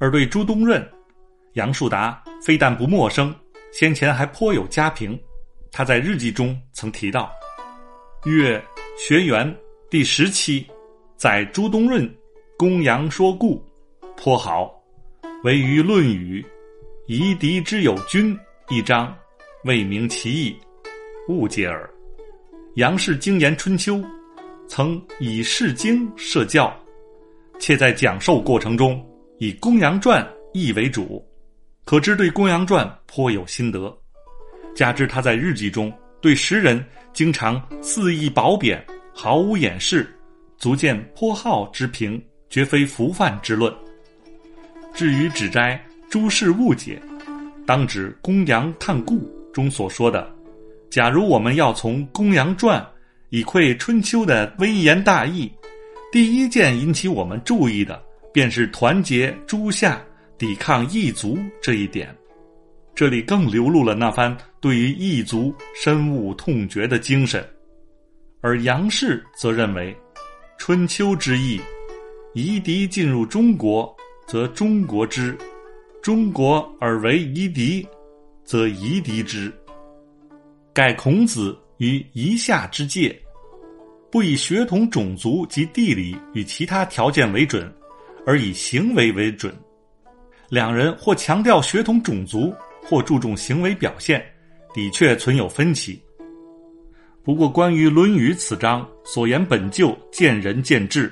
而对朱东润，杨树达非但不陌生，先前还颇有家评。他在日记中曾提到：“月学园第十期，在朱东润公羊说故，颇好。唯于《论语》夷狄之有君一章，未明其意，误解耳。杨氏精研春秋，曾以《释经》设教，且在讲授过程中以《公羊传》译为主，可知对《公羊传》颇有心得。加之他在日记中对时人经常肆意褒贬，毫无掩饰，足见颇好之评，绝非浮泛之论。至于指摘诸事误解，当指《公羊探故》中所说的：“假如我们要从《公羊传》以窥春秋的微言大义，第一件引起我们注意的，便是团结诸夏、抵抗异族这一点。这里更流露了那番对于异族深恶痛绝的精神。而杨氏则认为，春秋之意，夷狄进入中国。”则中国之，中国而为夷狄，则夷狄之。盖孔子于夷夏之界，不以血统、种族及地理与其他条件为准，而以行为为准。两人或强调血统、种族，或注重行为表现，的确存有分歧。不过，关于《论语》此章所言，本就见仁见智。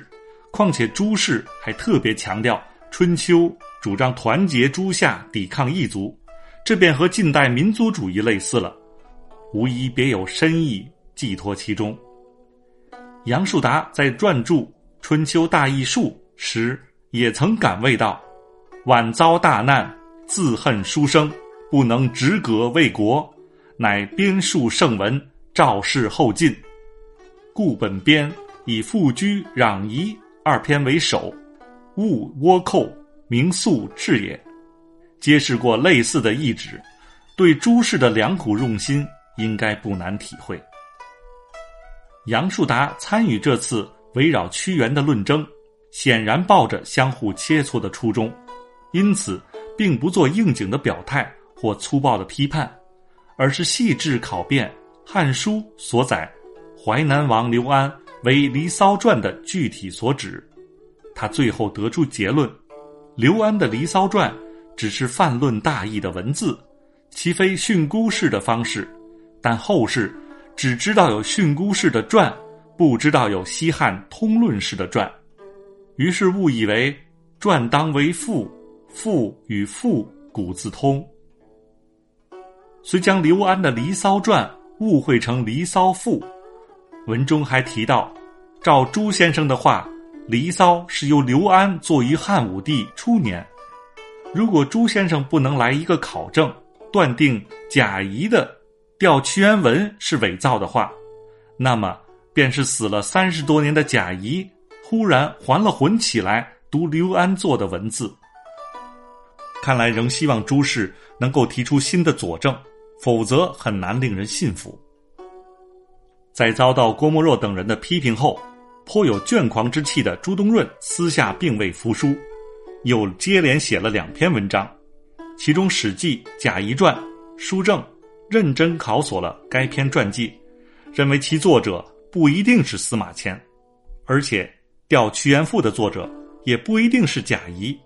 况且朱氏还特别强调。春秋主张团结诸夏，抵抗异族，这便和近代民族主义类似了，无疑别有深意寄托其中。杨树达在撰著《春秋大义术》时，也曾感味道：“晚遭大难，自恨书生，不能止戈为国，乃编述圣文，昭示后进。故本编以复居攘夷二篇为首。”勿倭寇，明素志也，揭示过类似的意旨，对诸氏的良苦用心应该不难体会。杨树达参与这次围绕屈原的论争，显然抱着相互切磋的初衷，因此并不做应景的表态或粗暴的批判，而是细致考辨《汉书》所载淮南王刘安为《离骚传》的具体所指。他最后得出结论：刘安的《离骚传》只是泛论大义的文字，其非训诂式的方式。但后世只知道有训诂式的传，不知道有西汉通论式的传，于是误以为传当为赋，赋与赋古字通，遂将刘安的《离骚传》误会成《离骚赋》。文中还提到，照朱先生的话。《离骚》是由刘安作于汉武帝初年。如果朱先生不能来一个考证，断定贾谊的《吊屈原文》是伪造的话，那么便是死了三十多年的贾谊忽然还了魂起来读刘安做的文字。看来仍希望朱氏能够提出新的佐证，否则很难令人信服。在遭到郭沫若等人的批评后。颇有倦狂之气的朱东润私下并未服输，又接连写了两篇文章，其中《史记·贾谊传》书正认真考索了该篇传记，认为其作者不一定是司马迁，而且《吊屈原赋》的作者也不一定是贾谊，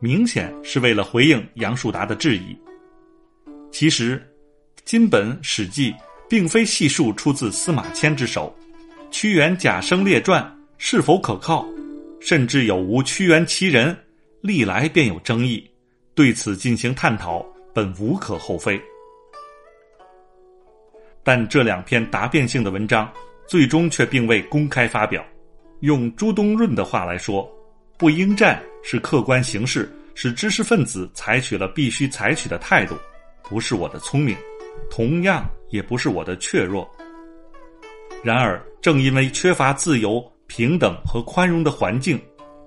明显是为了回应杨树达的质疑。其实，金本《史记》并非细数出自司马迁之手。屈原贾生列传是否可靠，甚至有无屈原其人，历来便有争议。对此进行探讨，本无可厚非。但这两篇答辩性的文章，最终却并未公开发表。用朱东润的话来说，不应战是客观形势，是知识分子采取了必须采取的态度，不是我的聪明，同样也不是我的怯弱。然而，正因为缺乏自由、平等和宽容的环境，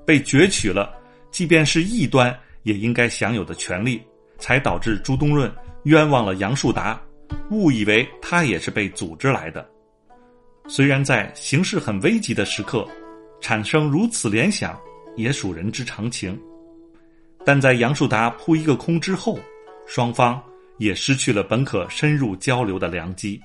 被攫取了，即便是异端也应该享有的权利，才导致朱东润冤枉了杨树达，误以为他也是被组织来的。虽然在形势很危急的时刻，产生如此联想，也属人之常情。但在杨树达扑一个空之后，双方也失去了本可深入交流的良机。